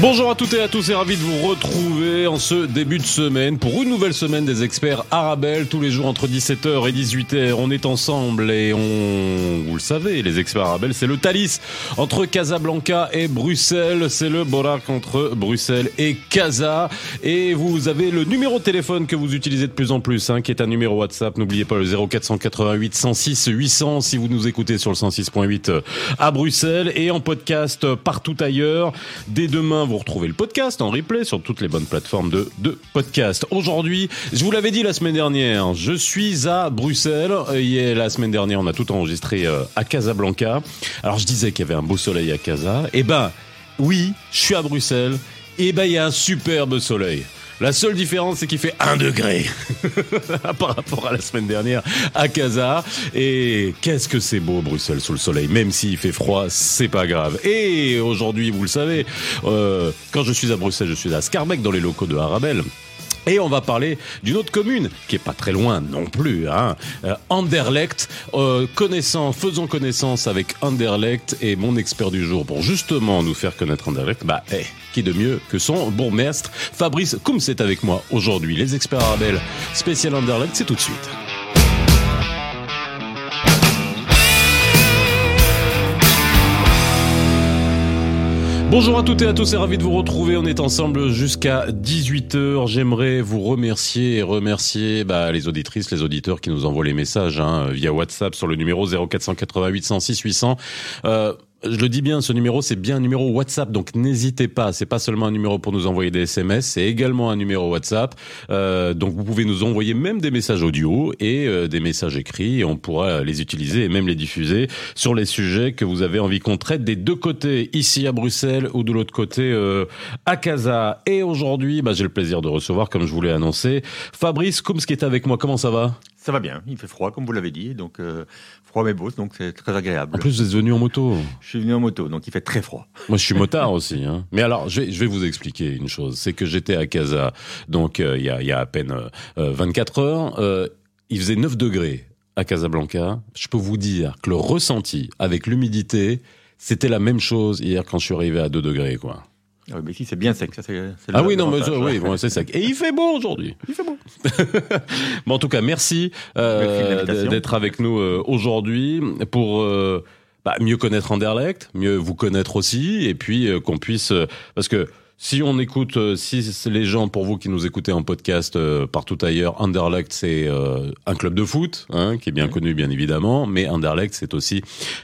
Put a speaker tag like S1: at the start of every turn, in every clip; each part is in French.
S1: Bonjour à toutes et à tous et ravi de vous retrouver en ce début de semaine pour une nouvelle semaine des experts Arabelle. Tous les jours entre 17h et 18h, on est ensemble et on, vous le savez, les experts Arabelle, c'est le Thalys entre Casablanca et Bruxelles. C'est le Borac entre Bruxelles et Casa. Et vous avez le numéro de téléphone que vous utilisez de plus en plus, hein, qui est un numéro WhatsApp. N'oubliez pas le 0488 106 800 si vous nous écoutez sur le 106.8 à Bruxelles et en podcast partout ailleurs. Dès demain, vous retrouvez le podcast en replay sur toutes les bonnes plateformes de, de podcast. Aujourd'hui, je vous l'avais dit la semaine dernière, je suis à Bruxelles. Et la semaine dernière, on a tout enregistré euh, à Casablanca. Alors je disais qu'il y avait un beau soleil à Casa. Eh ben, oui, je suis à Bruxelles. Et ben, il y a un superbe soleil. La seule différence, c'est qu'il fait 1 degré par rapport à la semaine dernière à Casa. Et qu'est-ce que c'est beau Bruxelles sous le soleil, même s'il fait froid, c'est pas grave. Et aujourd'hui, vous le savez, euh, quand je suis à Bruxelles, je suis à Scarbeck dans les locaux de Arabelle. Et on va parler d'une autre commune qui est pas très loin non plus, hein. Euh, Anderlecht. Euh, faisons connaissance avec Anderlecht et mon expert du jour pour justement nous faire connaître Anderlecht. Bah, eh, qui de mieux que son bourgmestre Fabrice Koum, c'est avec moi aujourd'hui. Les experts Arabelle spécial Anderlecht, c'est tout de suite. Bonjour à toutes et à tous et ravi de vous retrouver. On est ensemble jusqu'à 18h. J'aimerais vous remercier et remercier bah, les auditrices, les auditeurs qui nous envoient les messages hein, via WhatsApp sur le numéro 0488 106 800. Euh, je le dis bien, ce numéro, c'est bien un numéro WhatsApp, donc n'hésitez pas. C'est pas seulement un numéro pour nous envoyer des SMS, c'est également un numéro WhatsApp. Euh, donc vous pouvez nous envoyer même des messages audio et euh, des messages écrits, et on pourra les utiliser et même les diffuser sur les sujets que vous avez envie qu'on traite des deux côtés, ici à Bruxelles ou de l'autre côté euh, à Casa. Et aujourd'hui, bah, j'ai le plaisir de recevoir, comme je vous l'ai annoncé, Fabrice Koums qui est avec moi. Comment ça va?
S2: Ça va bien, il fait froid comme vous l'avez dit, donc euh, froid mais beau, donc c'est très agréable.
S1: En plus, vous êtes venu en moto.
S2: Je suis venu en moto, donc il fait très froid.
S1: Moi, je suis motard aussi. Hein. Mais alors, je vais, je vais vous expliquer une chose. C'est que j'étais à Casa, donc euh, il y, a, y a à peine euh, 24 heures. Euh, il faisait 9 degrés à Casablanca. Je peux vous dire que le ressenti avec l'humidité, c'était la même chose hier quand je suis arrivé à 2 degrés, quoi.
S2: Ah oui, mais ici c'est bien sec. Ça, c'est, c'est
S1: Ah oui, non, mais ça, oui, bon, c'est sec. Et il fait beau aujourd'hui.
S2: Il fait beau.
S1: bon, en tout cas, merci, euh, d'être avec nous euh, aujourd'hui pour euh, bah, mieux connaître Anderlecht, mieux vous connaître aussi, et puis euh, qu'on puisse, euh, parce que si on écoute, euh, si les gens pour vous qui nous écoutez en podcast euh, partout ailleurs, Anderlecht c'est euh, un club de foot, hein, qui est bien connu bien évidemment, mais Anderlecht c'est aussi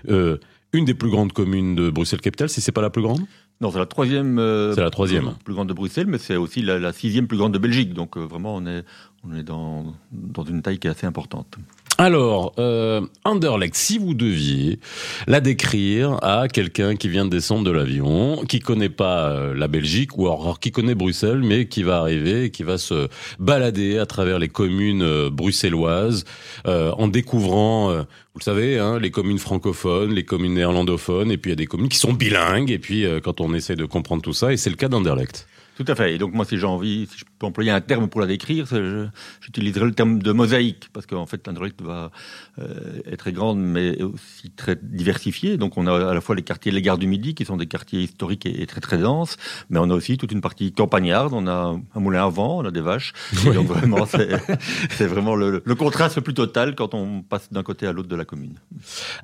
S1: euh, une des plus grandes communes de Bruxelles Capitale, si c'est pas la plus grande?
S2: Non, c'est la troisième. euh,
S1: C'est la troisième.
S2: Plus, plus grande de Bruxelles, mais c'est aussi la, la sixième plus grande de Belgique. Donc euh, vraiment, on est, on est dans, dans une taille qui est assez importante.
S1: Alors, euh, Anderlecht, si vous deviez la décrire à quelqu'un qui vient de descendre de l'avion, qui connaît pas euh, la Belgique, ou alors qui connaît Bruxelles, mais qui va arriver et qui va se balader à travers les communes euh, bruxelloises, euh, en découvrant, euh, vous le savez, hein, les communes francophones, les communes néerlandophones, et puis il y a des communes qui sont bilingues, et puis quand on essaie de comprendre tout ça, et c'est le cas d'Anderlecht.
S2: Tout à fait. Et donc moi, si j'ai envie, si je peux employer un terme pour la décrire, j'utiliserai le terme de mosaïque, parce qu'en fait, l'Anderlecht va euh, être très grande, mais aussi très diversifiée. Donc on a à la fois les quartiers les gares du Midi, qui sont des quartiers historiques et, et très très denses, mais on a aussi toute une partie campagnarde. On a un moulin à vent, on a des vaches. Et donc vraiment, c'est vraiment le, le contraste le plus total quand on passe d'un côté à l'autre de la commune.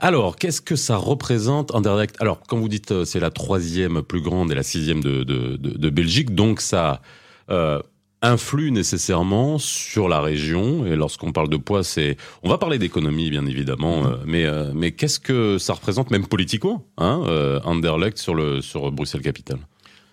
S1: Alors, qu'est-ce que ça représente Anderlecht Alors, quand vous dites euh, c'est la troisième plus grande et la sixième de, de, de, de Belgique, donc ça euh, influe nécessairement sur la région. Et lorsqu'on parle de poids, c'est on va parler d'économie bien évidemment, euh, mais euh, mais qu'est-ce que ça représente même politiquement, hein, Anderlecht sur le sur Bruxelles capitale?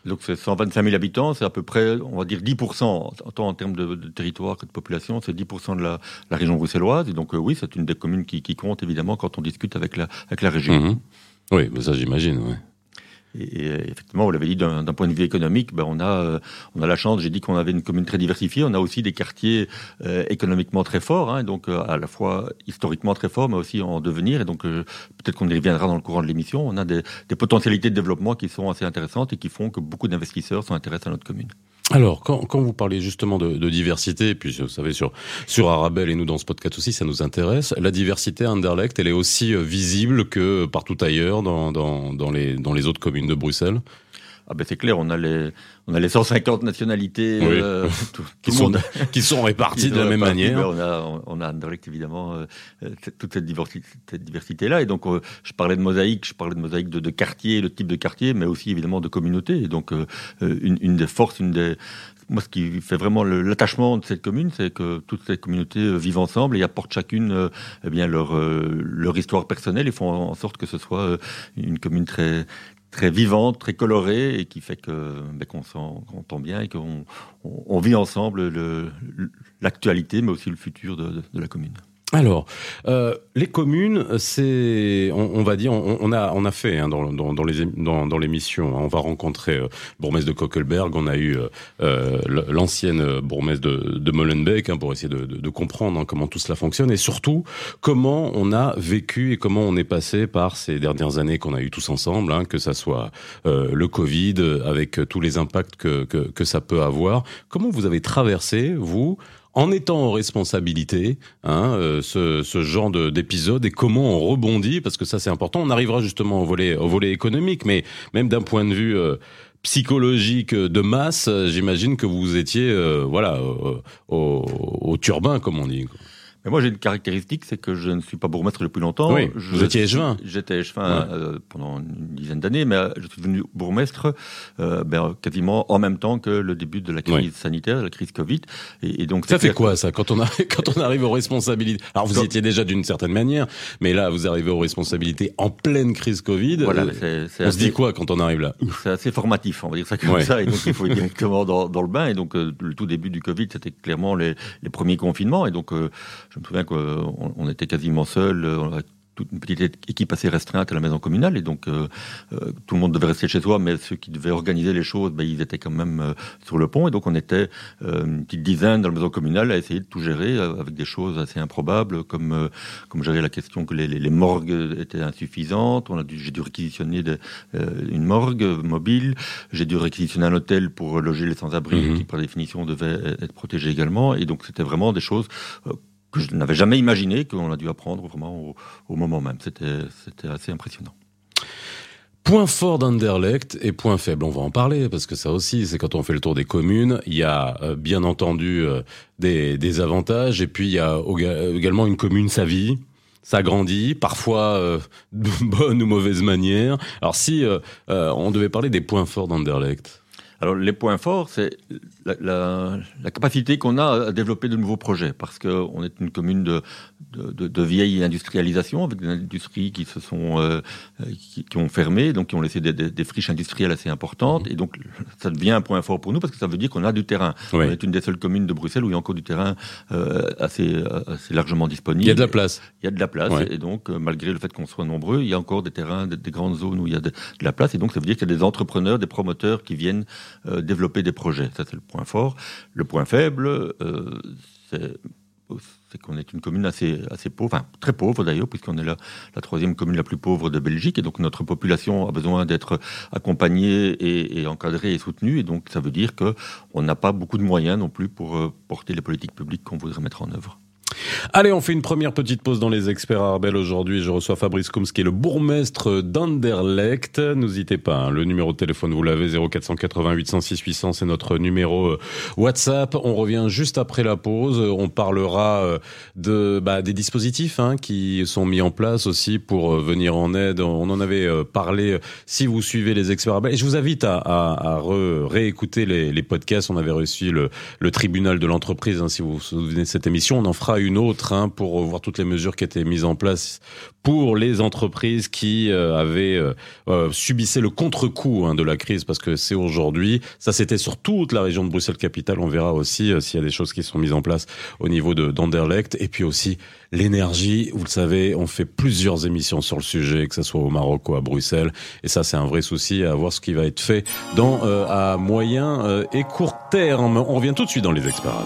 S2: Donc c'est 125 000 habitants, c'est à peu près, on va dire 10%, tant en termes de, de territoire que de population, c'est 10% de la, la région bruxelloise. Et donc euh, oui, c'est une des communes qui, qui compte évidemment quand on discute avec la, avec la région.
S1: Mhm. Oui, mais ça j'imagine. Ouais.
S2: Et, euh, effectivement, vous l'avez dit, d'un point de vue économique, ben, on, a, euh, on a la chance, j'ai dit qu'on avait une commune très diversifiée, on a aussi des quartiers euh, économiquement très forts, hein, donc à la fois historiquement très forts, mais aussi en devenir. Et donc peut-être qu'on y reviendra dans le courant de l'émission. On a des, des potentialités de développement qui sont assez intéressantes et qui font que beaucoup d'investisseurs s'intéressent à notre commune.
S1: Alors, quand, quand, vous parlez justement de, de, diversité, et puis vous savez sur sur Arabelle et nous dans ce podcast aussi, ça nous intéresse. La diversité à Anderlecht, elle est aussi euh, visible que partout ailleurs dans, dans, dans les dans les autres communes de Bruxelles?
S2: Ah ben c'est clair, on a les on a les 150 nationalités
S1: euh, tout, qui, sont, qui sont réparties de la même manière.
S2: on a on a Anderlecht évidemment euh, toute cette diversité, cette diversité là et donc euh, je parlais de mosaïque, je parlais de mosaïque de, de quartier, le type de quartier, mais aussi évidemment de communauté. Et donc euh, une, une des forces, une des moi, ce qui fait vraiment l'attachement de cette commune, c'est que toutes ces communautés vivent ensemble et apportent chacune eh bien leur leur histoire personnelle et font en sorte que ce soit une commune très très vivante, très colorée et qui fait que ben, qu'on s'entend bien et qu'on on, on vit ensemble l'actualité, mais aussi le futur de la commune.
S1: Alors, euh, les communes, c'est, on, on, va dire, on, on, a, on a fait hein, dans, dans, dans, les dans, dans l'émission, hein, on va rencontrer euh, de Kokelberg, on a eu euh, euh l'ancienne bourgmestre de, de Molenbeek hein, pour essayer de, de, de comprendre hein, comment tout cela fonctionne et surtout comment on a vécu et comment on est passé par ces dernières années qu'on a eu tous ensemble, hein, que ça soit euh, le Covid avec tous les impacts que, que, que ça peut avoir. Comment vous avez traversé vous en étant en responsabilité hein, euh, ce, ce, genre d'épisode et comment on rebondit parce que ça c'est important. On arrivera justement au volet au volet économique, mais même d'un point de vue euh, psychologique de masse, j'imagine que vous étiez euh, voilà au, au, turbin comme on dit.
S2: Mais moi, j'ai une caractéristique, c'est que je ne suis pas bourgmestre depuis longtemps.
S1: Oui, vous étiez échevin.
S2: J'étais échevin ouais. euh, pendant une dizaine d'années, mais euh, je suis devenu bourgmestre euh, ben, quasiment en même temps que le début de la crise oui. sanitaire, la crise Covid.
S1: Et, et donc ça fait quoi ça quand on arrive, quand on arrive aux responsabilités? Alors vous étiez déjà d'une certaine manière, mais là vous arrivez aux responsabilités en pleine crise Covid.
S2: Voilà,
S1: euh, on assez, se dit quoi quand on arrive là?
S2: C'est assez formatif, on va dire ça comme ouais. ça. Et donc il faut être directement dans, dans, le bain. Et donc euh, le tout début du Covid, c'était clairement les, les premiers confinements. Et donc euh, je me souviens que on, on était quasiment seul, on toute une petite équipe assez restreinte à la maison communale et donc euh, euh, tout le monde devait rester chez soi, mais ceux qui devaient organiser les choses, ben, ils étaient quand même euh, sur le pont et donc on était euh, une petite dizaine dans la maison communale à essayer de tout gérer euh, avec des choses assez improbables comme euh, comme gérer la question que les, les, les morgues étaient insuffisantes. On a dû j'ai dû réquisitionner de, une morgue mobile, j'ai dû réquisitionner un hôtel pour loger les sans-abri mmh. qui par définition devaient être protégés également et donc c'était vraiment des choses que je n'avais jamais imaginé, qu'on a dû apprendre vraiment au, au moment même. C'était assez impressionnant.
S1: Point fort d'Anderlecht et point faible, on va en parler parce que ça aussi, c'est quand on fait le tour des communes, il y a euh, bien entendu euh, des, des, avantages et puis il y a également une commune sa vie, ça grandit, parfois euh, de bonne ou mauvaise manière. Alors si euh, on devait parler des points forts d'Anderlecht.
S2: Alors les points forts, c'est la, la, la, capacité qu'on a à développer de nouveaux projets, parce qu'on est une commune de, de, de, de, vieille industrialisation, avec des industries qui se sont euh, qui, qui, ont fermé, donc qui ont laissé des, des, des friches industrielles assez importantes, mmh. et donc ça devient un point fort pour nous, parce que ça veut dire qu'on a du terrain. Oui. On est une des seules communes de Bruxelles où il y a encore du terrain euh, assez, assez largement disponible.
S1: Il y a de la place.
S2: Il y a de la place, ouais. et donc euh, malgré le fait qu'on soit nombreux, il y a encore des terrains, des, des grandes zones où il y a de, de, la place, et donc ça veut dire qu'il y a des entrepreneurs, des promoteurs qui viennent euh, développer des projets. Ça, c'est le point fort. Le point faible, euh, c'est qu'on est une commune assez, assez pauvre, enfin très pauvre d'ailleurs, puisqu'on est la, la, troisième commune la plus pauvre de Belgique, et donc notre population a besoin d'être accompagnée et, et, encadrée et soutenue, et donc ça veut dire qu'on n'a pas beaucoup de moyens non plus pour euh, porter les politiques publiques qu'on voudrait mettre en œuvre.
S1: Allez, on fait une première petite pause dans les experts Arbel aujourd'hui. Je reçois Fabrice Koums, qui est le bourgmestre d'Anderlecht. N'hésitez pas, hein, le numéro de téléphone, vous l'avez, 0488 106 800, c'est notre numéro euh, WhatsApp. On revient juste après la pause. On parlera euh, de, bah, des dispositifs hein, qui sont mis en place aussi pour euh, venir en aide. On en avait parlé si vous suivez les experts Arbel. Et je vous invite à, à, à réécouter les, les, podcasts. On avait reçu le, le tribunal de l'entreprise, hein, si vous vous souvenez de cette émission. On en fera une autre hein, pour voir toutes les mesures qui étaient mises en place pour les entreprises qui euh, avaient euh, euh, subissé le contre-coup hein, de la crise, parce que c'est aujourd'hui. Ça, c'était sur toute la région de Bruxelles-Capitale. On verra aussi euh, s'il y a des choses qui sont mises en place au niveau de d'Anderlecht. Et puis aussi l'énergie. Vous le savez, on fait plusieurs émissions sur le sujet, que ce soit au Maroc ou à Bruxelles. Et ça, c'est un vrai souci à voir ce qui va être fait dans à moyen et court terme. On revient tout de suite dans les experts.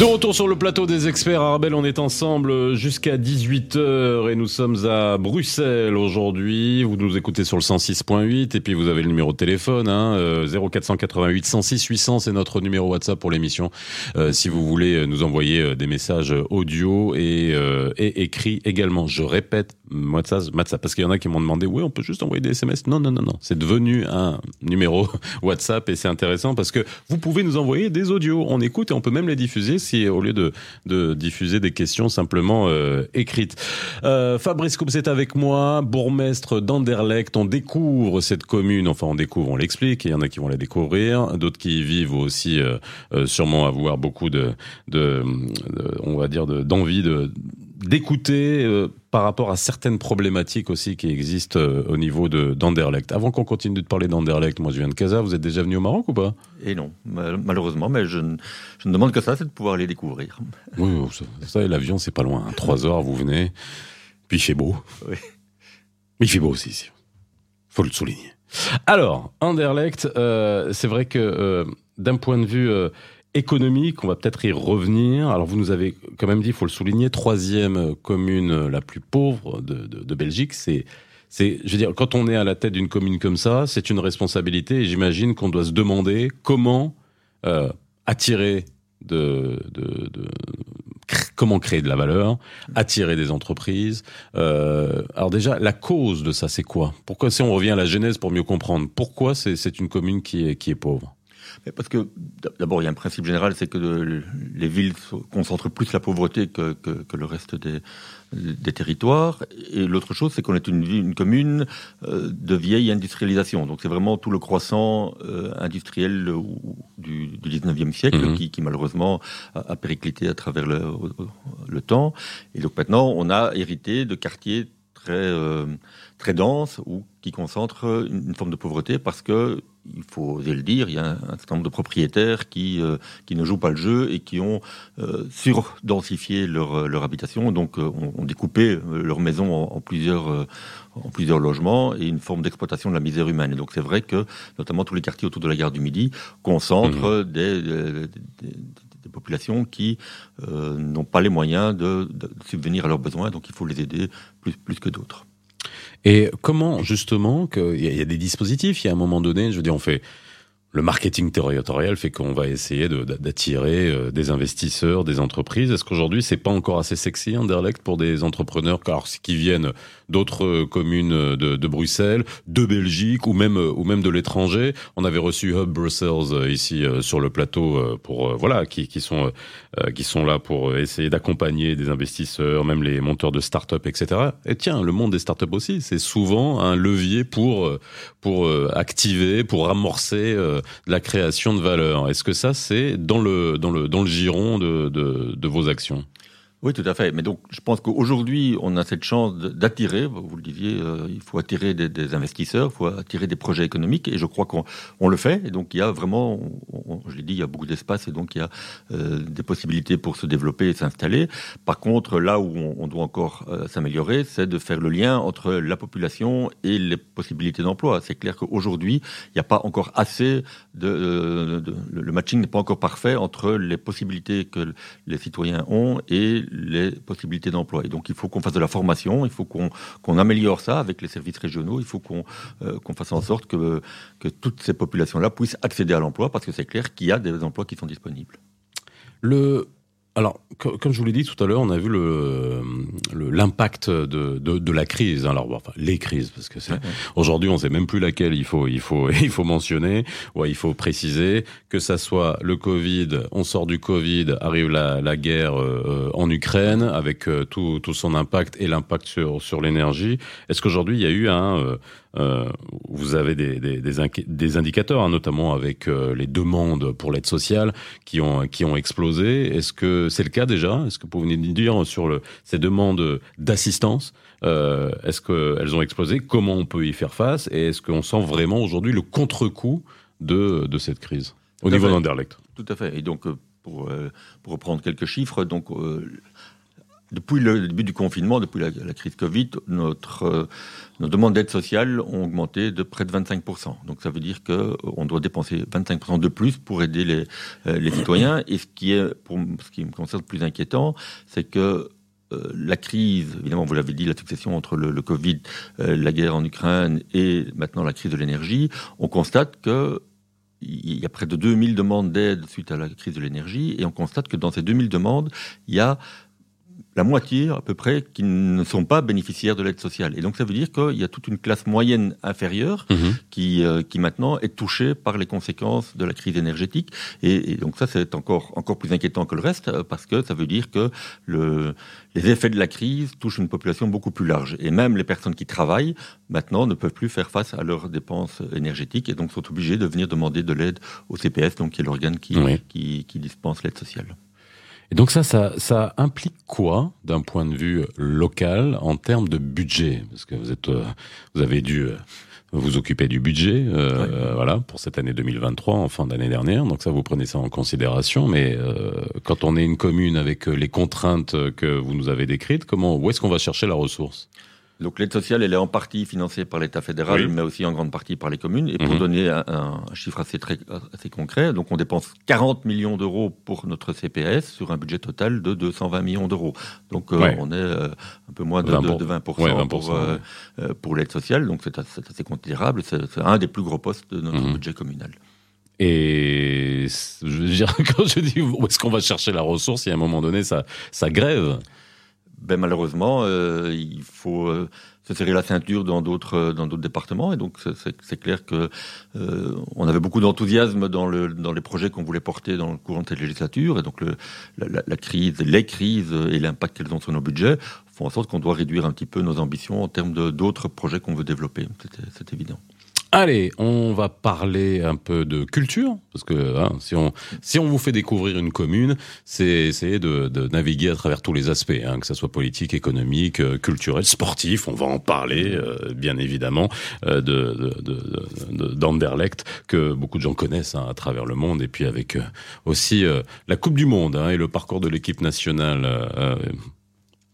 S1: De retour sur le plateau des experts Arbel, on est ensemble jusqu'à 18h et nous sommes à Bruxelles aujourd'hui. Vous nous écoutez sur le 106.8 et puis vous avez le numéro de téléphone hein, 0488 106 800, c'est notre numéro WhatsApp pour l'émission. Euh, si vous voulez nous envoyer euh, des messages audio et, euh, écrits également. Je répète, WhatsApp, parce qu'il y en a qui m'ont demandé, oui, on peut juste envoyer des SMS. Non, non, non, non, c'est devenu un numéro WhatsApp et c'est intéressant parce que vous pouvez nous envoyer des audios. On écoute et on peut même les diffuser au lieu de, diffuser des questions simplement euh, écrites. Euh, Fabrice Coupe c'est avec moi, bourgmestre d'Anderlecht. On découvre cette commune, enfin on découvre, on l'explique. Il y en a qui vont la découvrir, d'autres qui y vivent aussi euh, sûrement avoir beaucoup de on va dire, d'envie de d'écouter euh, par rapport à certaines problématiques aussi qui existent euh, au niveau de d'Anderlecht. Avant qu'on continue de parler d'Anderlecht, moi je viens de Casa, vous êtes déjà venu au Maroc ou pas?
S2: Et non, malheureusement, mais je, ne, je ne demande que ça, c'est de pouvoir les découvrir.
S1: Oui, ça, ça l'avion c'est pas loin, trois heures vous venez, puis il fait beau.
S2: Oui.
S1: Mais il fait beau aussi ici, faut le souligner. Alors, Anderlecht, euh, c'est vrai que d'un point de vue économique, on va peut-être y revenir. Alors vous nous avez quand même dit, il faut le souligner, troisième commune la plus pauvre de, de, de Belgique. C'est, c'est, je veux dire, quand on est à la tête d'une commune comme ça, c'est une responsabilité. Et j'imagine qu'on doit se demander comment euh, attirer de, de, de, comment créer de la valeur, attirer des entreprises. Euh, alors déjà, la cause de ça, c'est quoi? Pourquoi, si on revient à la genèse pour mieux comprendre, pourquoi c'est, c'est une commune qui est, qui est pauvre?
S2: Parce que d'abord, il y a un principe général, c'est que les villes concentrent plus la pauvreté que, que, que le reste des, des, territoires. Et l'autre chose, c'est qu'on est une, une commune euh, de vieille industrialisation. Donc c'est vraiment tout le croissant euh, industriel du, du 19e siècle mmh. qui, qui, malheureusement a, a, périclité à travers le, le, temps. Et donc maintenant, on a hérité de quartiers très, euh, très denses ou qui concentrent une forme de pauvreté parce que il faut oser le dire, il y a un, certain nombre de propriétaires qui, euh, qui ne jouent pas le jeu et qui ont euh, surdensifié leur, leur habitation, donc euh, ont, ont, découpé euh, leur maison en, en plusieurs, euh, en plusieurs logements et une forme d'exploitation de la misère humaine. Et donc c'est vrai que notamment tous les quartiers autour de la gare du Midi concentrent mmh. des, des, des, des, populations qui euh, n'ont pas les moyens de, de subvenir à leurs besoins, donc il faut les aider plus, plus que d'autres.
S1: Et comment, justement, qu'il y, y, a des dispositifs, il y a un moment donné, je veux dire, on fait le marketing territorial fait qu'on va essayer d'attirer euh, des investisseurs, des entreprises. Est-ce qu'aujourd'hui, c'est pas encore assez sexy, Anderlecht, pour des entrepreneurs car, qui viennent d'autres communes de, de, Bruxelles, de Belgique ou même, ou même de l'étranger? On avait reçu Hub Brussels euh, ici euh, sur le plateau pour, voilà, qui, qui, sont, qui sont là pour essayer d'accompagner des investisseurs, même les monteurs de start-up, etc. Et tiens, le monde des start-up aussi, c'est souvent un levier pour, pour activer, pour amorcer de la création de valeur. Est-ce que ça, c'est dans le, giron de vos actions?
S2: Oui, tout à fait. Mais donc, je pense qu'aujourd'hui, on a cette chance d'attirer, vous le disiez, euh, il faut attirer des, investisseurs, il faut attirer des projets économiques, et je crois qu'on on le fait. Et donc, il y a vraiment, je l'ai dit, il y a beaucoup d'espace, et donc il y a euh, des possibilités pour se développer et s'installer. Par contre, là où on, doit encore euh, s'améliorer, c'est de faire le lien entre la population et les possibilités d'emploi. C'est clair qu'aujourd'hui, il n'y a pas encore assez de le matching n'est pas encore parfait entre les possibilités que les citoyens ont et les possibilités d'emploi. Et donc, il faut qu'on fasse de la formation, il faut qu'on qu améliore ça avec les services régionaux, il faut qu'on euh, qu fasse en sorte que, que toutes ces populations-là puissent accéder à l'emploi, parce que c'est clair qu'il y a des emplois qui sont disponibles.
S1: Le, alors, comme je vous l'ai dit tout à l'heure, on a vu l'impact de, de, de, la crise. Alors, enfin, les crises, parce que aujourd'hui, on sait même plus laquelle il faut, il faut, il faut mentionner. Ouais, il faut préciser que ça soit le Covid, on sort du Covid, arrive la, la guerre euh, en Ukraine avec euh, tout, tout son impact et l'impact sur, sur l'énergie. Est-ce qu'aujourd'hui, il y a eu un, euh, euh, vous avez des, des, des, des indicateurs, hein, notamment avec euh, les demandes pour l'aide sociale qui ont, qui ont explosé. Est-ce que c'est le cas déjà? Est-ce que vous pouvez nous dire sur le, ces demandes d'assistance euh, Est-ce qu'elles ont explosé? Comment on peut y faire face? Et est-ce qu'on sent vraiment aujourd'hui le contre-coup de, de cette crise? Au niveau d'Anderlecht.
S2: Tout à fait. Et donc, pour, pour reprendre quelques chiffres, donc depuis le début du confinement, depuis la, crise Covid, notre, euh, nos demandes d'aide sociale ont augmenté de près de 25%. Donc ça veut dire qu'on doit dépenser 25% de plus pour aider les, euh, les citoyens. Et ce qui est, ce qui me concerne, le plus inquiétant, c'est que euh, la crise, évidemment, vous l'avez dit, la succession entre le, Covid, la guerre en Ukraine et maintenant la crise de l'énergie, on constate que il y a près de 2000 demandes d'aide suite à la crise de l'énergie, et on constate que dans ces 2000 demandes, il y a la moitié à peu près qui ne sont pas bénéficiaires de l'aide sociale. Et donc ça veut dire qu'il y a toute une classe moyenne inférieure mhm. qui, euh, qui maintenant est touchée par les conséquences de la crise énergétique. Et, donc ça c'est encore, encore plus inquiétant que le reste euh, parce que ça veut dire que le, les effets de la crise touchent une population beaucoup plus large. Et même les personnes qui travaillent maintenant ne peuvent plus faire face à leurs dépenses énergétiques et donc sont obligées de venir demander de l'aide au CPS, donc qui est l'organe qui, qui, qui dispense l'aide sociale.
S1: Et donc ça, ça, implique quoi d'un point de vue local en termes de budget? Parce que vous êtes, euh, vous avez dû euh, vous occuper du budget, euh, voilà, pour cette année 2023, en fin d'année dernière. Donc ça, vous prenez ça en considération. Mais quand on est une commune avec les contraintes que vous nous avez décrites, comment, où est-ce qu'on va chercher la ressource?
S2: Donc l'aide sociale, elle est en partie financée par l'État fédéral, mais aussi en grande partie par les communes. Et pour mhm. donner un, chiffre assez, très, assez concret, donc on dépense 40 millions d'euros pour notre CPS sur un budget total de 220 millions d'euros. Donc euh, on est euh, un peu moins de 20%, de, 20 pour, euh, pour l'aide sociale, donc c'est assez, considérable. C'est un des plus gros postes de notre mhm. budget communal.
S1: Et je veux dire, quand je dis où est-ce qu'on va chercher la ressource, il y a un moment donné, ça, ça grève
S2: ben malheureusement, euh, il faut euh, se serrer la ceinture dans d'autres euh, dans d'autres départements. Et donc c'est clair que on avait beaucoup d'enthousiasme dans le dans les projets qu'on voulait porter dans le courant de cette législature. Et donc la, la, crise, les crises et l'impact qu'elles ont sur nos budgets font en sorte qu'on doit réduire un petit peu nos ambitions en termes d'autres projets qu'on veut développer. C'est évident.
S1: Allez, on va parler un peu de culture, parce que hein, si, on, si on vous fait découvrir une commune, c'est essayer de, de, naviguer à travers tous les aspects, hein, que ce soit politique, économique, euh, culturel, sportif, on va en parler, euh, bien évidemment, euh, de d'Anderlecht, que beaucoup de gens connaissent hein, à travers le monde, et puis avec aussi la Coupe du Monde hein, et le parcours de l'équipe nationale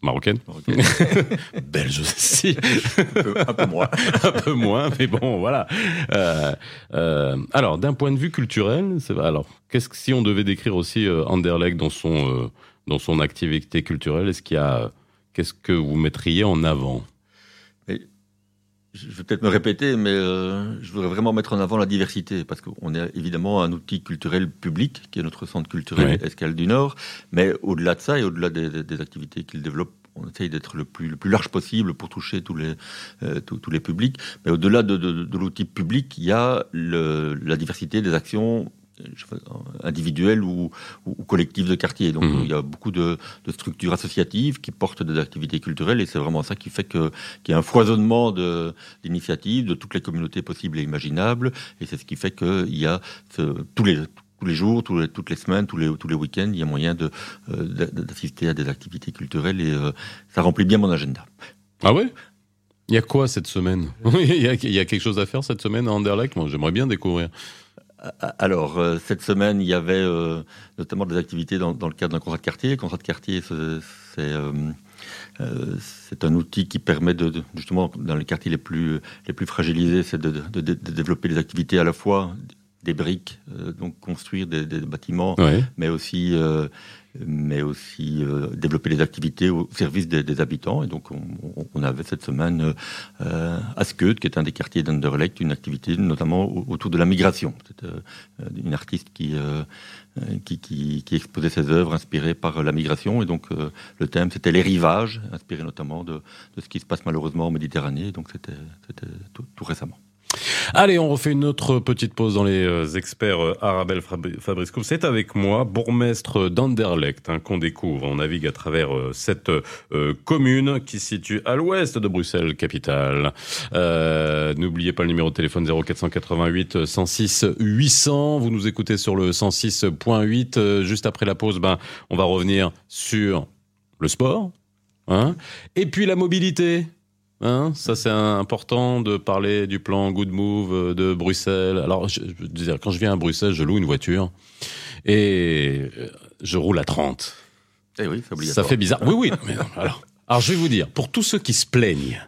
S1: Marocaine, Belge aussi.
S2: un, peu, moins.
S1: un peu moins, mais bon, voilà. Euh, euh, alors, d'un point de vue culturel, alors qu'est-ce que si on devait décrire aussi euh, Anderlecht dans son dans son activité culturelle, est-ce qu'il y a qu'est-ce que vous mettriez en avant?
S2: Je vais peut-être me répéter, mais je voudrais vraiment mettre en avant la diversité, parce qu'on est évidemment un outil culturel public, qui est notre centre culturel Escale du Nord, mais au-delà de ça et au-delà des, des activités qu'il développe on essaye d'être le plus, le plus large possible pour toucher tous les, euh, tous, les publics. Mais au-delà de, de, l'outil public, il y a le, la diversité des actions individuelles ou, ou, collectives de quartier. Donc mmh. il y a beaucoup de, de, structures associatives qui portent des activités culturelles et c'est vraiment ça qui fait qu'il y a un foisonnement d'initiatives de, toutes les communautés possibles et imaginables et c'est ce qui fait qu'il y a ce, tous les tous les jours, toutes les semaines, tous les, tous les week-ends, il y a moyen de, euh, d'assister à des activités culturelles et euh, ça remplit bien mon agenda.
S1: Ah ouais? Il y a quoi cette semaine? Il, y a, il, y a, quelque chose à faire cette semaine à Anderlecht? Moi, j'aimerais bien découvrir.
S2: Alors, euh, cette semaine, il y avait notamment des activités dans, le cadre d'un contrat de quartier. Le contrat de quartier, c'est c'est un outil qui permet de, justement dans les quartiers les plus les plus fragilisés, c'est de, de, développer des activités à la fois des briques, euh, donc construire des, bâtiments, mais aussi, euh, mais aussi euh, développer des activités au service des, habitants. Et donc, on, avait cette semaine à Skeut, qui est un des quartiers d'Anderlecht, une activité notamment autour de la migration. C'était une artiste qui, qui, qui, exposait ses œuvres inspirées par la migration. Et donc, le thème, c'était les rivages, inspiré notamment de, de, ce qui se passe malheureusement en Méditerranée. Donc, c'était tout récemment.
S1: Allez, on refait une autre petite pause dans les euh, experts euh, Arabelle Fabrice C'est avec moi, bourgmestre d'Anderlecht, hein, qu'on découvre. On navigue à travers euh, cette commune qui se situe à l'ouest de Bruxelles, capitale. N'oubliez pas le numéro de téléphone 0488 106 800. Vous nous écoutez sur le 106.8. Juste après la pause, ben, on va revenir sur le sport. Hein Et puis la mobilité. Hein, ça, c'est important de parler du plan Good Move euh, de Bruxelles. Alors, je, quand je viens à Bruxelles, je loue une voiture et euh, je roule à 30.
S2: Eh oui,
S1: Ça fait bizarre. Oui, oui. mais non, alors, alors, je vais vous dire, pour tous ceux qui se plaignent,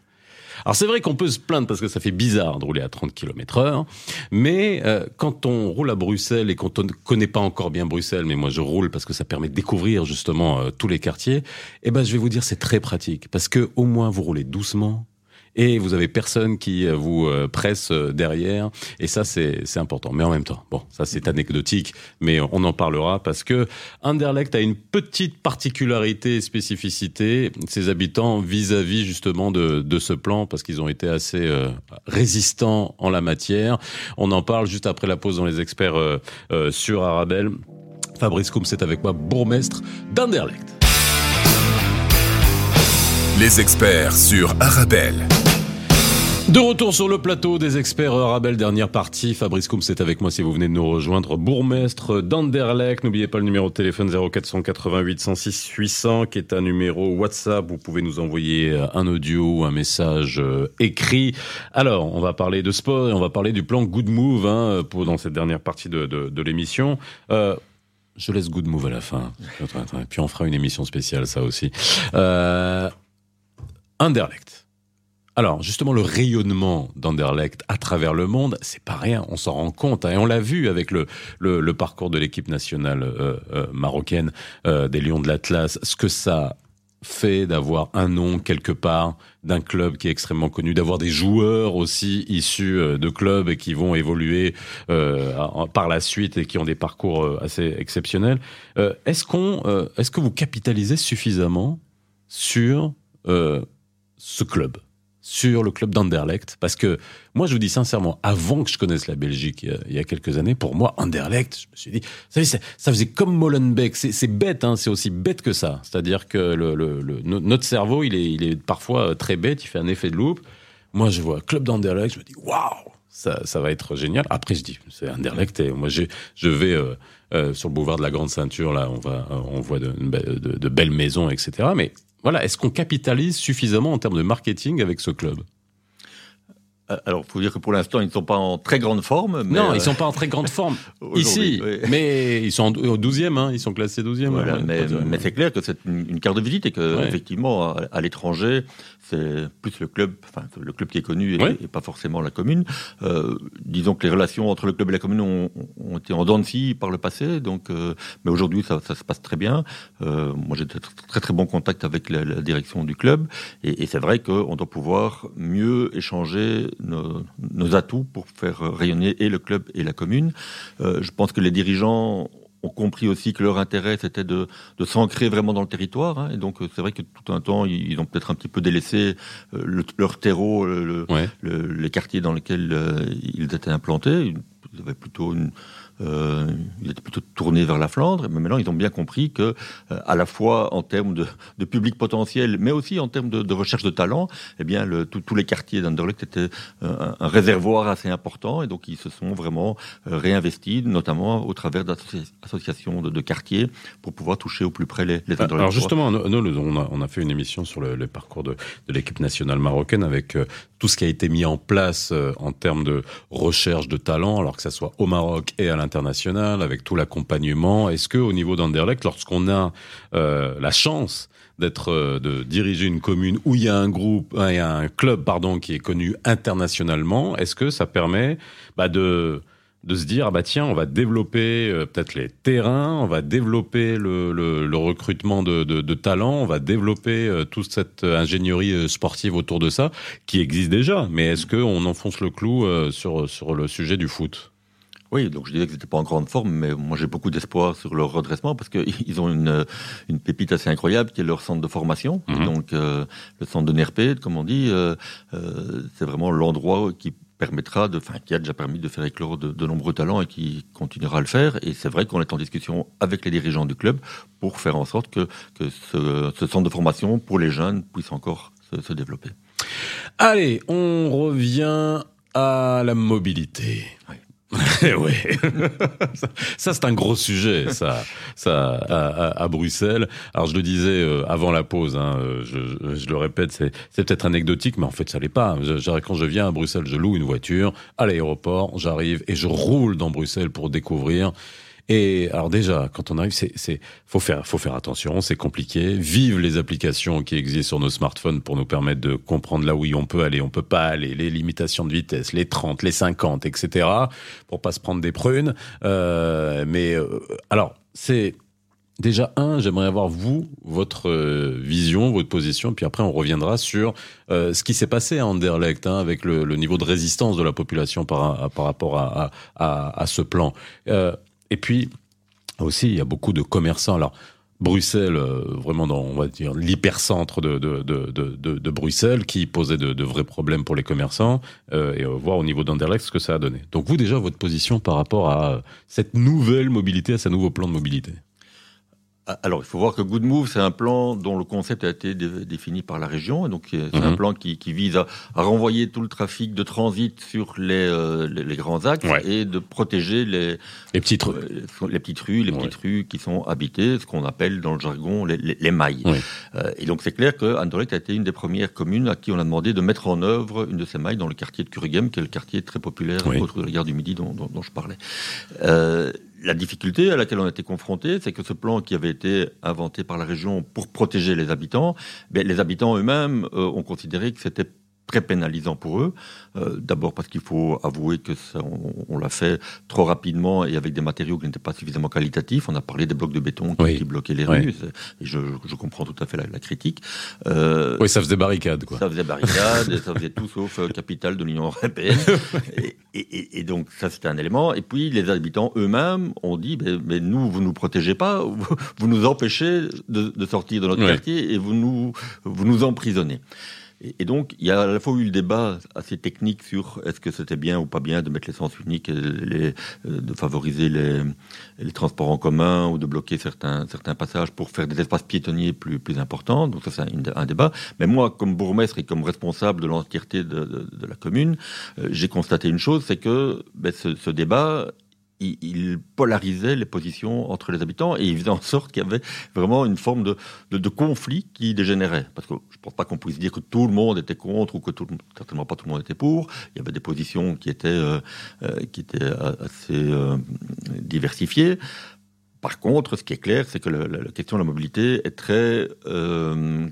S1: alors c'est vrai qu'on peut se plaindre parce que ça fait bizarre de rouler à 30 km heure, mais euh, quand on roule à Bruxelles et qu'on ne connaît pas encore bien Bruxelles, mais moi je roule parce que ça permet de découvrir justement euh, tous les quartiers, eh ben je vais vous dire c'est très pratique. Parce que au moins vous roulez doucement, et vous avez personne qui euh, vous euh, presse euh, derrière. Et ça c'est important. Mais en même temps bon ça c'est anecdotique mais on en parlera parce que Anderlecht a une petite particularité et spécificité. Ses habitants vis-à-vis justement de, de ce plan parce qu'ils ont été assez euh, résistants en la matière. On en parle juste après la pause dans les experts euh, euh, sur Arabelle. Fabrice Koum c'est avec moi bourgmestre d'Anderlecht
S3: Les experts sur Arabelle.
S1: De retour sur le plateau des experts Arabelle, dernière partie. Fabrice Koum, c'est avec moi si vous venez de nous rejoindre. Bourgmestre d'Anderlecht. N'oubliez pas le numéro de téléphone 0488 106 800 qui est un numéro WhatsApp. Vous pouvez nous envoyer un audio un message euh, écrit. Alors, on va parler de sport et on va parler du plan Good Move hein, pour, dans cette dernière partie de l'émission. Euh, je laisse Good Move à la fin. Puis on fera une émission spéciale, ça aussi. Euh, Anderlecht. Alors, justement, le rayonnement d'Anderlecht à travers le monde, c'est pas rien, on s'en rend compte. hein, et on l'a vu avec le, parcours de l'équipe nationale euh, euh, marocaine euh, des Lions de l'Atlas, ce que ça fait d'avoir un nom quelque part d'un club qui est extrêmement connu, d'avoir des joueurs aussi issus de clubs et qui vont évoluer par la suite et qui ont des parcours assez exceptionnels. Est-ce que vous capitalisez suffisamment sur ce club, sur le club d'Anderlecht. Parce que moi, je vous dis sincèrement, avant que je connaisse la Belgique il y a, quelques années, pour moi, Anderlecht, je me suis dit, vous savez, ça, faisait comme Molenbeek. C'est bête, hein, c'est aussi bête que ça. C'est-à-dire que notre cerveau, il est, parfois euh, très bête, il fait un effet de loupe. Moi, je vois club d'Anderlecht, je me dis, waouh, ça, va être génial. Après, je dis, c'est Anderlecht, et moi, je vais euh, euh, sur le boulevard de la Grande Ceinture, là, on, on voit de, de- de belles maisons, etc. Mais voilà, est-ce qu'on capitalise suffisamment en termes de marketing avec ce club?
S2: Euh, Alors, il faut dire que pour l'instant, ils ne sont pas en très grande forme. Mais
S1: Non,
S2: euh,
S1: ils sont pas en très grande forme ici,
S2: oui.
S1: mais ils sont au 12e, hein, ils sont classés 12e.
S2: Voilà,
S1: ouais,
S2: mais, c'est clair que c'est une, une carte de visite et que
S1: Ouais.
S2: effectivement à, à l'étranger c'est plus le club, enfin le club qui est connu et,
S1: Ouais.
S2: et pas forcément la commune. Euh, disons que les relations entre le club et la commune ont, ont été en dents de scie par le passé, donc euh, mais aujourd'hui ça, ça se passe très bien. Euh, moi j'ai de très, très très bons contacts avec la, la direction du club et, et c'est vrai qu'on doit pouvoir mieux échanger nos, nos atouts pour faire rayonner et le club et la commune. Euh, je pense que les dirigeants ont compris aussi que leur intérêt c'était de, de s'ancrer vraiment dans le territoire. hein. et donc euh, c'est vrai que tout un temps ils ont peut-être un petit peu délaissé euh, le- leur terreau, le- le-
S1: Ouais.
S2: le- les quartiers dans lesquels euh, ils étaient implantés. Ils avaient plutôt une, euh, ils étaient plutôt tournés vers la Flandre, mais maintenant ils ont bien compris que, euh, à la fois en termes de, de public potentiel, mais aussi en termes de, de recherche de talent, eh bien le- tout- tous les quartiers d'Anderlecht étaient euh, un, un réservoir assez important, et donc ils se sont vraiment euh, réinvestis, notamment au travers d'associations de, de quartiers, pour pouvoir toucher au plus près les, les
S1: Ah, Alors justement, nous, on, a, on a fait une émission sur le, le parcours de, l'équipe nationale marocaine avec tout ce qui a été mis en place euh, en termes de recherche de talent, alors que ça soit au Maroc et à l'international, avec tout l'accompagnement. Est-ce que au niveau d'Anderlecht, lorsqu'on a euh, la chance d'être euh, de diriger une commune où il y a un groupe, euh, il y a un club pardon qui est connu internationalement, est-ce que ça permet bah, de de se dire ah bah tiens on va développer euh, peut-être les terrains on va développer le, le, le recrutement de, de, de talents on va développer euh, toute cette euh, ingénierie sportive autour de ça qui existe déjà mais est-ce que on enfonce le clou euh, sur sur le sujet du foot?
S2: Oui, donc je disais que c'était pas en grande forme, mais moi j'ai beaucoup d'espoir sur leur redressement parce qu'ils ont une, une pépite assez incroyable qui est leur centre de formation.
S1: Mhm.
S2: Donc euh, le centre de NERP, comme on dit, euh, euh, c'est vraiment l'endroit qui permettra de, enfin, qui a déjà permis de faire éclore de, de nombreux talents et qui continuera à le faire. Et c'est vrai qu'on est en discussion avec les dirigeants du club pour faire en sorte que, que ce, ce centre de formation pour les jeunes puisse encore se, se développer.
S1: allez on revient à la mobilité ouais. ça, c'est un gros sujet, ça, ça à, Bruxelles. Alors je le disais euh, avant la pause, hein, euh, je, je le répète, c'est, peut-être anecdotique, mais en fait ça l'est pas. Quand je viens à Bruxelles, je loue une voiture à l'aéroport, j'arrive et je roule dans Bruxelles pour découvrir. Et alors déjà, quand on arrive, c'est, faut faire, faut faire attention, c'est compliqué. Vive les applications qui existent sur nos smartphones pour nous permettre de comprendre là où on peut aller, on peut pas aller, les limitations de vitesse, les 30, les 50, etc. Pour pas se prendre des prunes. Euh, mais euh, alors, c'est Déjà, un, j'aimerais avoir vous, votre euh, vision, votre position, puis après on reviendra sur euh, ce qui s'est passé à Anderlecht, hein, avec le, le, niveau de résistance de la population par, par rapport à, à, à ce plan. Euh, et puis, aussi, il y a beaucoup de commerçants. Alors, Bruxelles, vraiment dans, on va dire, l'hypercentre de, Bruxelles, qui posait de, vrais problèmes pour les commerçants, euh, et voir au niveau d'Anderlecht ce que ça a donné. Donc vous, déjà, votre position par rapport à cette nouvelle mobilité, à ce nouveau plan de mobilité?
S2: Alors, il faut voir que Good Move, c'est un plan dont le concept a été défini par la région. Et donc, c'est un mhm. plan qui, qui vise à, à, renvoyer tout le trafic de transit sur les, euh, les, les, grands axes et de protéger les,
S1: les petites rues,
S2: euh, les petites rues, les ouais. petites rues qui sont habitées, ce qu'on appelle dans le jargon les, les mailles. Euh, et donc, c'est clair que Anderlecht a été une des premières communes à qui on a demandé de mettre en œuvre une de ces mailles dans le quartier de Kurugem, qui est le quartier très populaire autour de la gare du Midi dont, dont, dont je parlais. La difficulté à laquelle on a été confronté, c'est que ce plan qui avait été inventé par la région pour protéger les habitants, ben, les habitants eux-mêmes euh, ont considéré que c'était très pénalisant pour eux. Euh, D'abord parce qu'il faut avouer que ça, on, on l'a fait trop rapidement et avec des matériaux qui n'étaient pas suffisamment qualitatifs. On a parlé des blocs de béton qui,
S1: oui.
S2: qui bloquaient les
S1: oui.
S2: rues. Et je, je, comprends tout à fait la, la critique. Euh,
S1: oui, ça faisait barricade, quoi.
S2: Ça faisait barricade, ça faisait tout sauf euh, capitale de l'Union européenne. et, et, et, donc ça, c'était un élément. Et puis les habitants eux-mêmes ont dit, mais, mais, nous, vous nous protégez pas, vous, vous nous empêchez de, de, sortir de notre quartier et vous nous, vous nous emprisonnez. Et, donc, il y a à la fois eu le débat assez technique sur est-ce que c'était bien ou pas bien de mettre l'essence unique, et les, euh, de favoriser les, les, transports en commun ou de bloquer certains, certains passages pour faire des espaces piétonniers plus, plus importants. Donc ça, c'est un, débat. Mais moi, comme bourgmestre et comme responsable de l'entièreté de, de, de, la commune, euh, j'ai constaté une chose, c'est que ben, ce, ce débat il, polarisait les positions entre les habitants et il faisait en sorte qu'il y avait vraiment une forme de, conflit qui dégénérait. Parce que je ne pense pas qu'on puisse dire que tout le monde était contre ou que certainement pas tout le monde était pour. Il y avait des positions qui étaient, euh, euh, étaient assez euh, diversifiées. Par contre, ce qui est clair, c'est que la, question de la mobilité est très... Euh,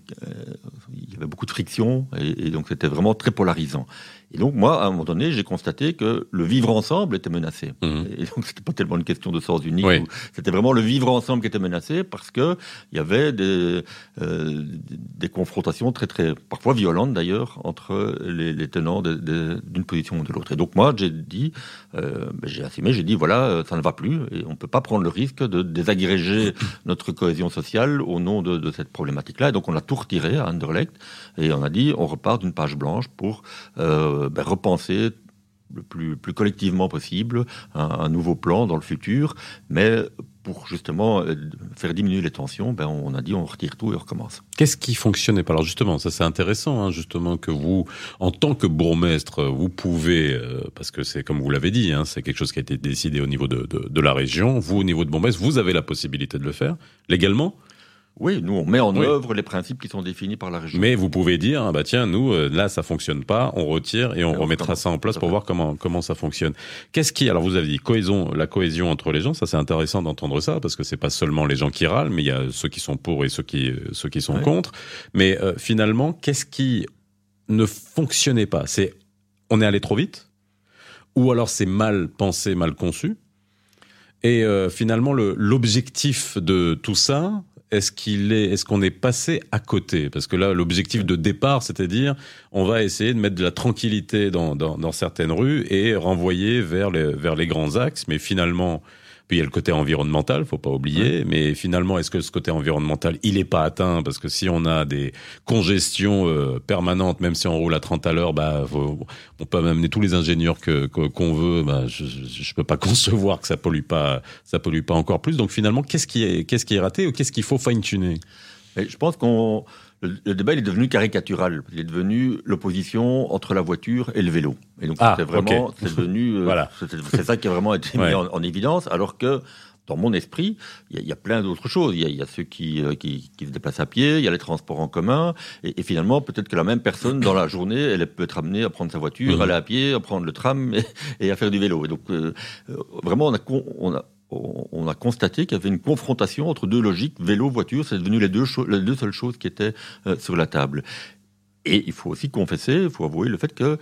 S2: il y avait beaucoup de friction et donc c'était vraiment très polarisant. Et donc, moi, à un moment donné, j'ai constaté que le vivre ensemble était menacé. Mmh. Et donc, c'était pas tellement une question de sens unique.
S1: Oui.
S2: C'était vraiment le vivre ensemble qui était menacé parce que il y avait des, euh, des confrontations très, très, parfois violentes d'ailleurs, entre les, les tenants d'une position ou de l'autre. Et donc, moi, j'ai dit, euh, ben, j'ai assumé, j'ai dit, voilà, ça ne va plus et on peut pas prendre le risque de désagréger notre cohésion sociale au nom de, de cette problématique-là. Et donc, on a tout retiré à Anderlecht et on a dit, on repart d'une page blanche pour euh, ben, repenser le plus, plus collectivement possible un, nouveau plan dans le futur, mais pour justement euh, faire diminuer les tensions, ben on a dit on retire tout et on recommence.
S1: Qu'est-ce qui fonctionnait Alors justement, ça c'est intéressant, hein, justement que vous, en tant que bourgmestre, vous pouvez, euh, parce que c'est comme vous l'avez dit, hein, c'est quelque chose qui a été décidé au niveau de, de, de la région. Vous, au niveau de bourgmestre, vous avez la possibilité de le faire légalement.
S2: Oui, nous on met en oui. œuvre les principes qui sont définis par la région.
S1: Mais vous pouvez dire, ah bah tiens, nous euh, là ça fonctionne pas, on retire et on et remettra ça en place pour voir comment comment ça fonctionne. Qu'est-ce qui, alors vous avez dit cohésion, la cohésion entre les gens, ça c'est intéressant d'entendre ça parce que c'est pas seulement les gens qui râlent, mais il y a ceux qui sont pour et ceux qui ceux qui sont contre. Mais euh, finalement, qu'est-ce qui ne fonctionnait pas? C'est on est allé trop vite, ou alors c'est mal pensé, mal conçu? Et euh, finalement, l'objectif de tout ça, est-ce qu'il est, est-ce qu'on est passé à côté? Parce que là, l'objectif de départ, c'était dire, on va essayer de mettre de la tranquillité dans, dans, dans certaines rues et renvoyer vers les, vers les grands axes. Mais finalement, puis il y a le côté environnemental, faut pas oublier. Mais finalement, est-ce que ce côté environnemental, il est pas atteint? Parce que si on a des congestions euh, permanentes, même si on roule à 30 à l'heure, bah, faut, on peut amener tous les ingénieurs que qu'on veut. Bah, je, je peux pas concevoir que ça pollue pas, ça pollue pas encore plus. Donc finalement, qu'est-ce qui est, qu'est-ce qui est raté ou qu'est-ce qu'il faut fine tuner
S2: Je pense qu'on le, le, débat il est devenu caricatural. Il est devenu l'opposition entre la voiture et le vélo. Et donc
S1: ah,
S2: c'est vraiment,
S1: okay.
S2: c'est devenu, euh,
S1: voilà.
S2: c'est ça qui a vraiment été ouais. mis en, en, évidence, alors que dans mon esprit, il y, y, a plein d'autres choses. Il y, y, a ceux qui, euh, qui, qui, se déplacent à pied, il y a les transports en commun, et, et finalement, peut-être que la même personne, dans la journée, elle peut être amenée à prendre sa voiture, mmh. aller à pied, à prendre le tram et, et, à faire du vélo. Et donc, euh, vraiment, on a, on a on a constaté qu'il y avait une confrontation entre deux logiques, vélo-voiture, c'est devenu les deux, les deux seules choses qui étaient euh, sur la table. Et il faut aussi confesser, il faut avouer le fait que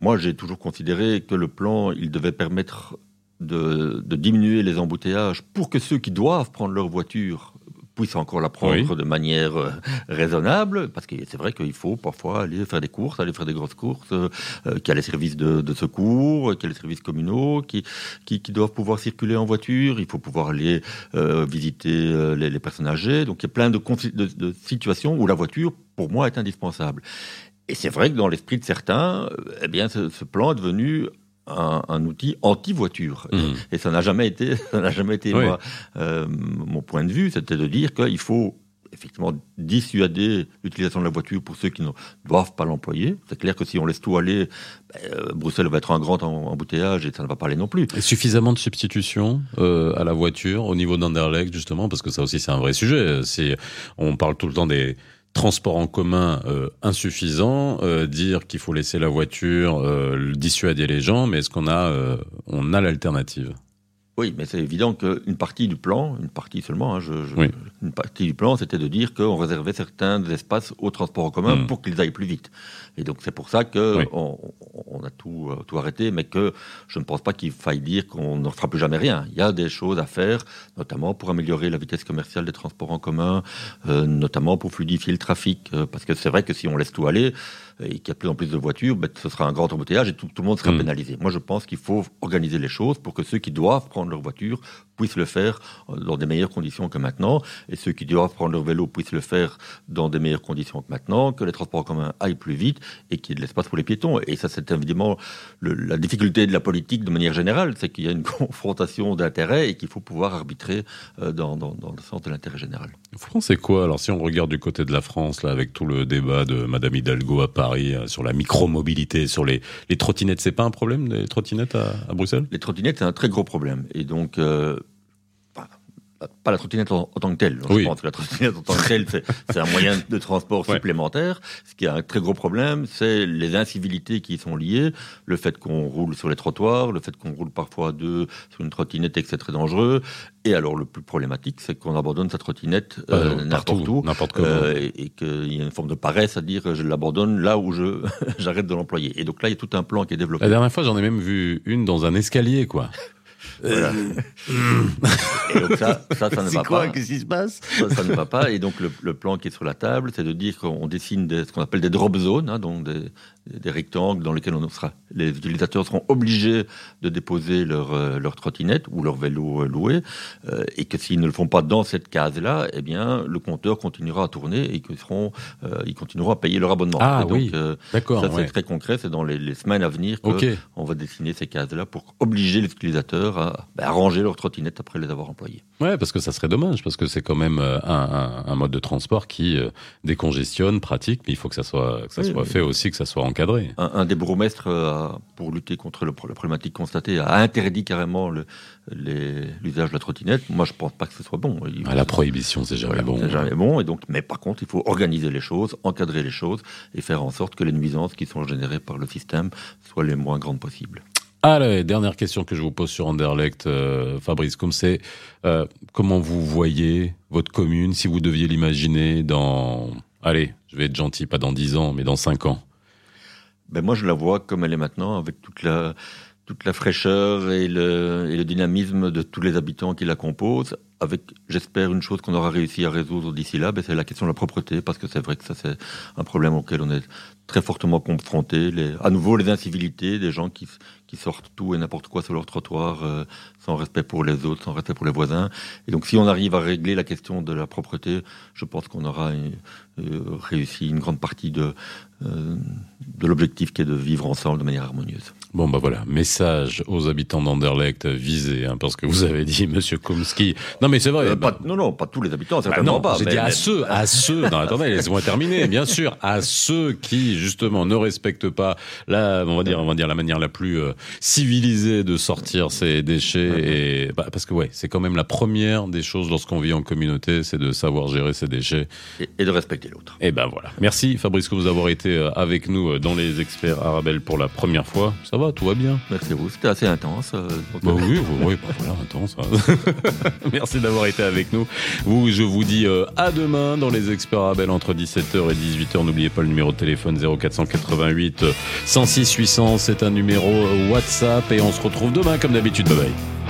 S2: moi j'ai toujours considéré que le plan, il devait permettre de, de, diminuer les embouteillages pour que ceux qui doivent prendre leur voiture puisse encore la prendre de manière euh, raisonnable, parce que c'est vrai qu'il faut parfois aller faire des courses, aller faire des grosses courses, euh, euh, qu'il y a les services de, secours, qu'il y a les services communaux qui, qui, doivent pouvoir circuler en voiture, il faut pouvoir aller visiter les, personnes âgées, donc il y a plein de, de situations où la voiture, pour moi, est indispensable. Et c'est vrai que dans l'esprit de certains, eh bien, ce, ce, plan est devenu un, outil anti-voiture. Mmh. Et, ça n'a jamais été, ça n'a jamais été moi, euh, mon point de vue, c'était de dire qu'il faut effectivement dissuader l'utilisation de la voiture pour ceux qui ne doivent pas l'employer. C'est clair que si on laisse tout aller, ben, euh, Bruxelles va être un grand embouteillage et ça ne va pas aller non plus.
S1: Et suffisamment de substitution euh, à la voiture au niveau d'Anderlecht, justement, parce que ça aussi c'est un vrai sujet. On parle tout le temps des transport en commun euh, insuffisant, euh, dire qu'il faut laisser la voiture, euh, dissuader les gens, mais est-ce qu'on a, on a l'alternative?
S2: Oui, mais c'est évident qu'une partie du plan, une partie seulement, hein, je, une partie du plan, c'était de dire qu'on réservait certains espaces au transport en commun hmm. pour qu'ils aillent plus vite. Et donc c'est pour ça qu'on on a tout, euh, tout arrêté, mais que je ne pense pas qu'il faille dire qu'on ne fera plus jamais rien. Il y a des choses à faire, notamment pour améliorer la vitesse commerciale des transports en commun, euh, notamment pour fluidifier le trafic, euh, parce que c'est vrai que si on laisse tout aller, et qu'il y a de plus en plus de voitures, ben, ce sera un grand embouteillage et tout, le monde sera hmm. pénalisé. Moi, je pense qu'il faut organiser les choses pour que ceux qui doivent prendre leur voiture puissent le faire euh, dans des meilleures conditions que maintenant, et ceux qui doivent prendre leur vélo puissent le faire dans des meilleures conditions que maintenant, que les transports en commun aillent plus vite et qu'il y ait de l'espace pour les piétons. Et ça, c'est évidemment la difficulté de la politique de manière générale, c'est qu'il y a une confrontation d'intérêts et qu'il faut pouvoir arbitrer euh, dans, dans, dans le sens de l'intérêt général.
S1: France, c'est quoi Alors, si on regarde du côté de la France, là, avec tout le débat de Madame Hidalgo à Paris euh, sur la micromobilité, sur les, les trottinettes, c'est pas un problème, les trottinettes à, Bruxelles?
S2: Les trottinettes, c'est un très gros problème. Et donc, euh, pas la trottinette en, tant que telle. Je pense que la trottinette en tant que telle, c'est un moyen de transport supplémentaire. Ce qui a un très gros problème, c'est les incivilités qui y sont liées. Le fait qu'on roule sur les trottoirs, le fait qu'on roule parfois à deux sur une trottinette et que c'est très dangereux. Et alors, le plus problématique, c'est qu'on abandonne sa trottinette euh, n'importe où.
S1: Euh,
S2: et, et qu'il y a une forme de paresse à dire je l'abandonne là où je j'arrête de l'employer. Et donc là, il y a tout un plan qui est développé.
S1: La dernière fois, j'en ai même vu une dans un escalier, quoi.
S2: Voilà. et donc ça, ça, ça ne va
S1: quoi, pas. Qu'est-ce qui se passe
S2: ça, ne va pas. Et donc le, plan qui est sur la table, c'est de dire qu'on dessine ce qu'on appelle des drop zones, hein, donc des, des, rectangles dans lesquels on sera, les utilisateurs seront obligés de déposer leur, euh, leur trottinette ou leur vélo euh, loué, euh, et que s'ils ne le font pas dans cette case-là, eh bien le compteur continuera à tourner et qu'ils seront, ils continueront à payer leur abonnement.
S1: Ah oui,
S2: d'accord. Ça c'est très concret, c'est dans les, semaines à venir qu'on va dessiner ces cases-là pour obliger les utilisateurs à ben, ranger leur trottinette après les avoir employées.
S1: Ouais, parce que ça serait dommage, parce que c'est quand même euh, un, un, mode de transport qui euh, décongestionne, pratique, mais il faut que ça soit, que ça soit fait aussi, que ça soit encadré.
S2: Un, des bourgmestres, euh, pour lutter contre le, la problématique constatée, a interdit carrément l'usage de la trottinette. Moi, je pense pas que ce soit bon.
S1: Ah, la prohibition, c'est jamais bon.
S2: C'est jamais bon. Et donc, mais par contre, il faut organiser les choses, encadrer les choses et faire en sorte que les nuisances qui sont générées par le système soient les moins grandes possibles.
S1: Allez, dernière question que je vous pose sur Anderlecht, euh, Fabrice, comme c'est euh, comment vous voyez votre commune si vous deviez l'imaginer dans, allez, je vais être gentil, pas dans 10 ans, mais dans 5 ans?
S2: Ben Moi, je la vois comme elle est maintenant, avec toute la, toute la fraîcheur et le, et le dynamisme de tous les habitants qui la composent, avec, j'espère, une chose qu'on aura réussi à résoudre d'ici là, ben c'est la question de la propreté, parce que c'est vrai que ça, c'est un problème auquel on est très fortement confronté. À nouveau, les incivilités, des gens qui, qui sortent tout et n'importe quoi sur leur trottoir, euh, sans respect pour les autres, sans respect pour les voisins. Et donc, si on arrive à régler la question de la propreté, je pense qu'on aura euh, réussi une grande partie de, euh, de l'objectif qui est de vivre ensemble de manière harmonieuse.
S1: Bon, bah voilà, message aux habitants d'Anderlecht visé, hein, parce que vous avez dit, Monsieur Komski. Non, mais c'est vrai.
S2: Euh, pas, non, non, pas tous les habitants, bah certainement
S1: bah
S2: non,
S1: pas. J'ai dit à ceux, à ceux. Non, attendez, laissez-moi terminer. Bien sûr, à ceux qui justement ne respectent pas la, on va dire, on va dire la manière la plus euh, civilisée de sortir ces déchets et bah, parce que ouais, c'est quand même la première des choses lorsqu'on vit en communauté, c'est de savoir gérer ses déchets
S2: et, et de respecter l'autre.
S1: Et ben voilà. Merci Fabrice que vous avoir été euh, avec nous euh, dans les experts Arabelle pour la première fois. Ça va, tout va bien.
S2: Merci à vous. C'était assez intense. euh,
S1: Bah oui, oui, oui, bah voilà, intense. hein. Merci d'avoir été avec nous. Vous, je vous dis euh, à demain dans les experts Arabelle entre 17h et 18h. N'oubliez pas le numéro de téléphone 0488 euh, 106 800. C'est un numéro WhatsApp et on se retrouve demain comme d'habitude. Bye bye.